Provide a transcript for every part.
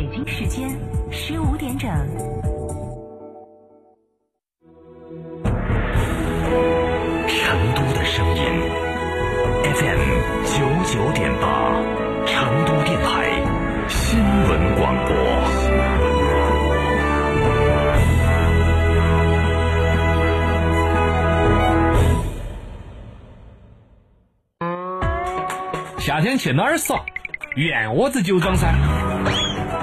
北京时间十五点整。成都的声音，FM 九九点八，成都电台新闻广播。夏天去哪儿耍？院窝子酒庄噻。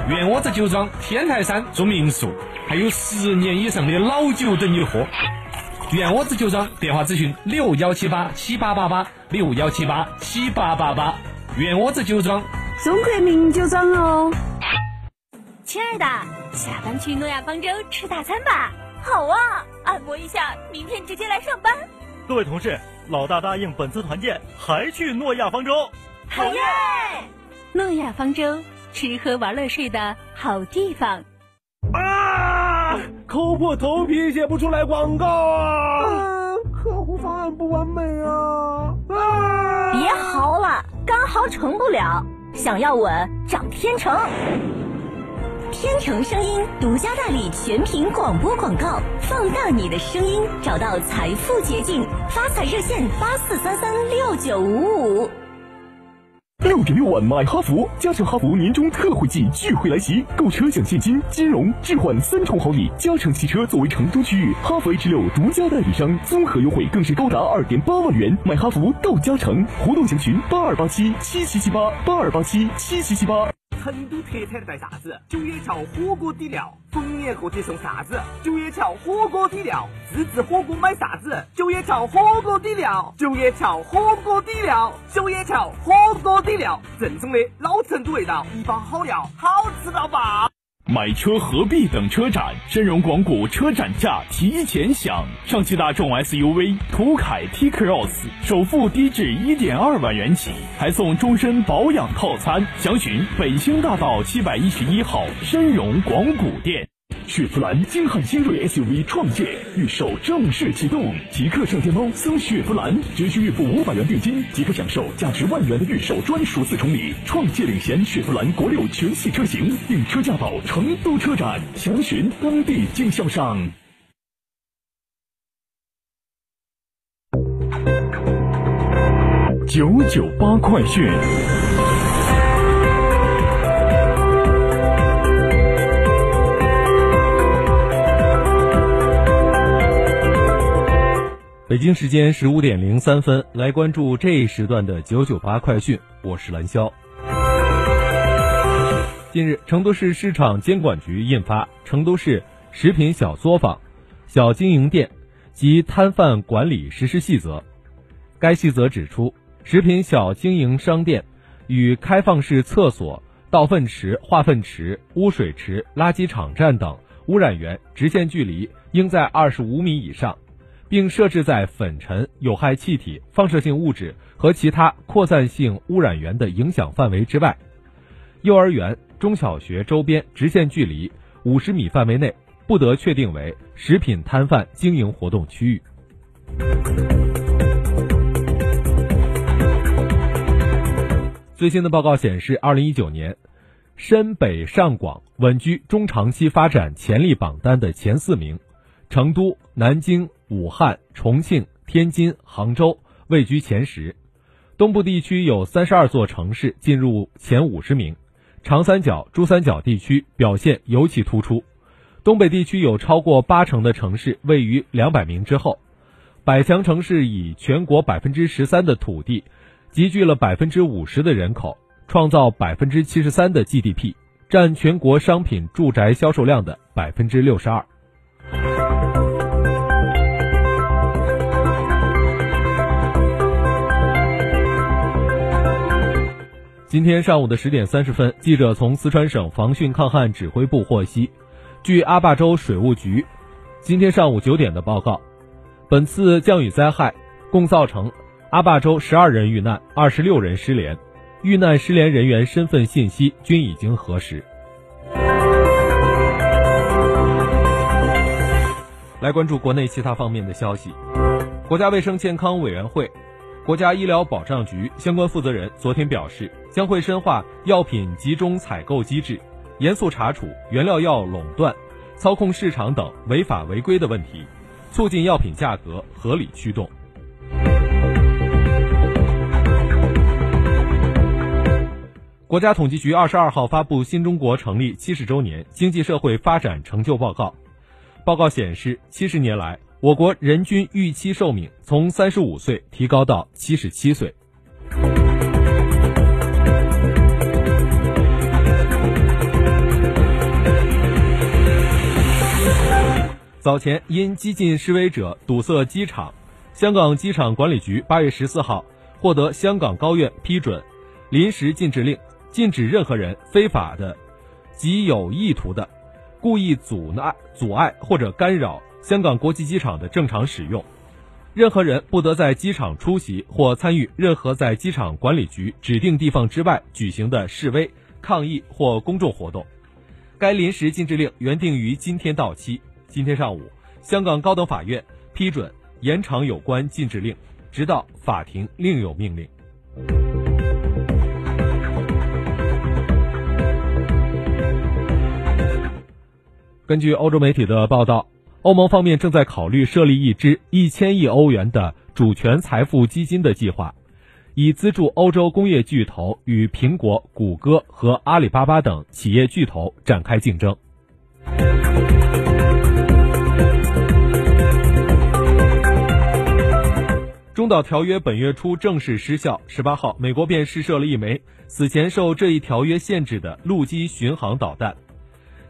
院窝子酒庄天台山住民宿，还有十年以上的老酒等你喝。院窝子酒庄电话咨询六幺七八七八八八六幺七八七八八八。院窝子酒庄，中国名酒庄哦。亲爱的，下班去诺亚方舟吃大餐吧。好啊，按摩一下，明天直接来上班。各位同事，老大答应本次团建还去诺亚方舟。好耶！诺亚方舟，吃喝玩乐睡的好地方。啊！抠破头皮写不出来广告啊！啊客户方案不完美啊！啊！别嚎了，刚嚎成不了，想要稳找天成。天成声音独家代理全屏广播广告，放大你的声音，找到财富捷径。发财热线八四三三六九五五。六点六万买哈弗，加诚哈弗年终特惠季钜惠来袭，购车享现金、金融、置换三重好礼。加诚汽车作为成都区域哈弗 H 六独家代理商，综合优惠更是高达二点八万元。买哈弗到加诚，活动详询八二八七七七七八八二八七七七七八。成都特产带啥子？九眼桥火锅底料，逢年过节送啥子？九眼桥火锅底料，自制火锅买啥子？九眼桥火锅底料，九眼桥火锅底料，九眼桥火锅底料，正宗的老成都味道，一包好料，好吃到爆！买车何必等车展？深荣广谷车展价提前享，上汽大众 SUV 途凯 T Cross 首付低至一点二万元起，还送终身保养套餐。详询北星大道七百一十一号深荣广谷店。雪佛兰精悍新锐 SUV 创界预售正式启动，即刻上天猫搜雪佛兰，只需预付五百元定金，即可享受价值万元的预售专属四重礼。创界领衔雪佛兰国六全系车型，订车价到成都车展，详询当地经销商。九九八快讯。北京时间十五点零三分，来关注这一时段的九九八快讯。我是蓝霄。近日，成都市市场监管局印发《成都市食品小作坊、小经营店及摊贩管理实施细则》。该细则指出，食品小经营商店与开放式厕所、倒粪池、化粪池、污水池、垃圾场站等污染源直线距离应在二十五米以上。并设置在粉尘、有害气体、放射性物质和其他扩散性污染源的影响范围之外。幼儿园、中小学周边直线距离五十米范围内不得确定为食品摊贩经营活动区域。最新的报告显示，二零一九年，深北上广稳居中长期发展潜力榜单的前四名，成都、南京。武汉、重庆、天津、杭州位居前十，东部地区有三十二座城市进入前五十名，长三角、珠三角地区表现尤其突出，东北地区有超过八成的城市位于两百名之后，百强城市以全国百分之十三的土地，集聚了百分之五十的人口，创造百分之七十三的 GDP，占全国商品住宅销售量的百分之六十二。今天上午的十点三十分，记者从四川省防汛抗旱指挥部获悉，据阿坝州水务局今天上午九点的报告，本次降雨灾害共造成阿坝州十二人遇难，二十六人失联，遇难失联人员身份信息均已经核实。来关注国内其他方面的消息，国家卫生健康委员会。国家医疗保障局相关负责人昨天表示，将会深化药品集中采购机制，严肃查处原料药垄断、操控市场等违法违规的问题，促进药品价格合理驱动。国家统计局二十二号发布《新中国成立七十周年经济社会发展成就报告》。报告显示，七十年来，我国人均预期寿命从三十五岁提高到七十七岁。早前因激进示威者堵塞机场，香港机场管理局八月十四号获得香港高院批准临时禁制令。禁止任何人非法的、及有意图的、故意阻碍、阻碍或者干扰香港国际机场的正常使用。任何人不得在机场出席或参与任何在机场管理局指定地方之外举行的示威、抗议或公众活动。该临时禁制令原定于今天到期。今天上午，香港高等法院批准延长有关禁制令，直到法庭另有命令。根据欧洲媒体的报道，欧盟方面正在考虑设立一支一千亿欧元的主权财富基金的计划，以资助欧洲工业巨头与苹果、谷歌和阿里巴巴等企业巨头展开竞争。中导条约本月初正式失效，十八号，美国便试射了一枚此前受这一条约限制的陆基巡航导弹。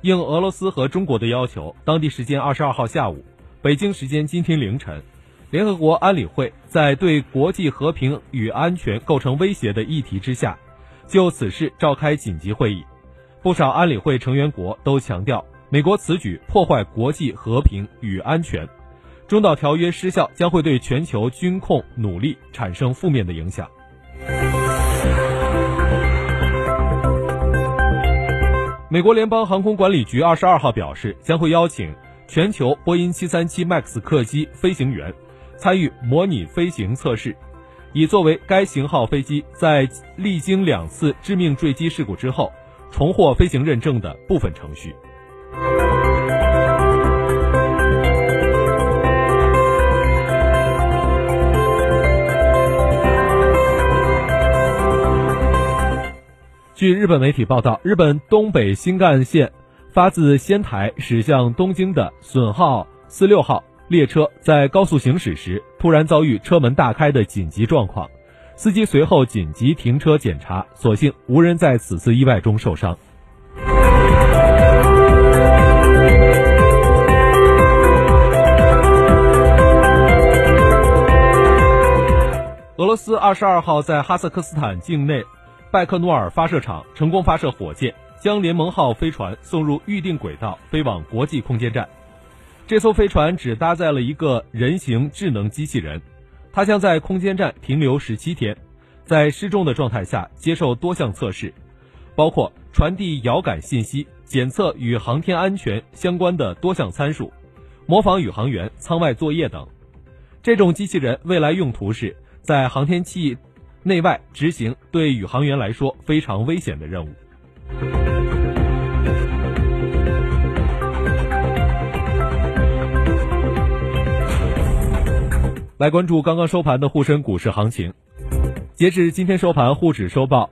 应俄罗斯和中国的要求，当地时间二十二号下午，北京时间今天凌晨，联合国安理会在对国际和平与安全构成威胁的议题之下，就此事召开紧急会议。不少安理会成员国都强调，美国此举破坏国际和平与安全，中导条约失效将会对全球军控努力产生负面的影响。美国联邦航空管理局二十二号表示，将会邀请全球波音七三七 MAX 客机飞行员参与模拟飞行测试，以作为该型号飞机在历经两次致命坠机事故之后重获飞行认证的部分程序。据日本媒体报道，日本东北新干线发自仙台驶向东京的损耗四六号列车在高速行驶时，突然遭遇车门大开的紧急状况，司机随后紧急停车检查，所幸无人在此次意外中受伤。俄罗斯二十二号在哈萨克斯坦境内。拜克诺尔发射场成功发射火箭，将联盟号飞船送入预定轨道，飞往国际空间站。这艘飞船只搭载了一个人形智能机器人，它将在空间站停留十七天，在失重的状态下接受多项测试，包括传递遥感信息、检测与航天安全相关的多项参数、模仿宇航员舱外作业等。这种机器人未来用途是在航天器。内外执行对宇航员来说非常危险的任务。来关注刚刚收盘的沪深股市行情。截至今天收盘，沪指收报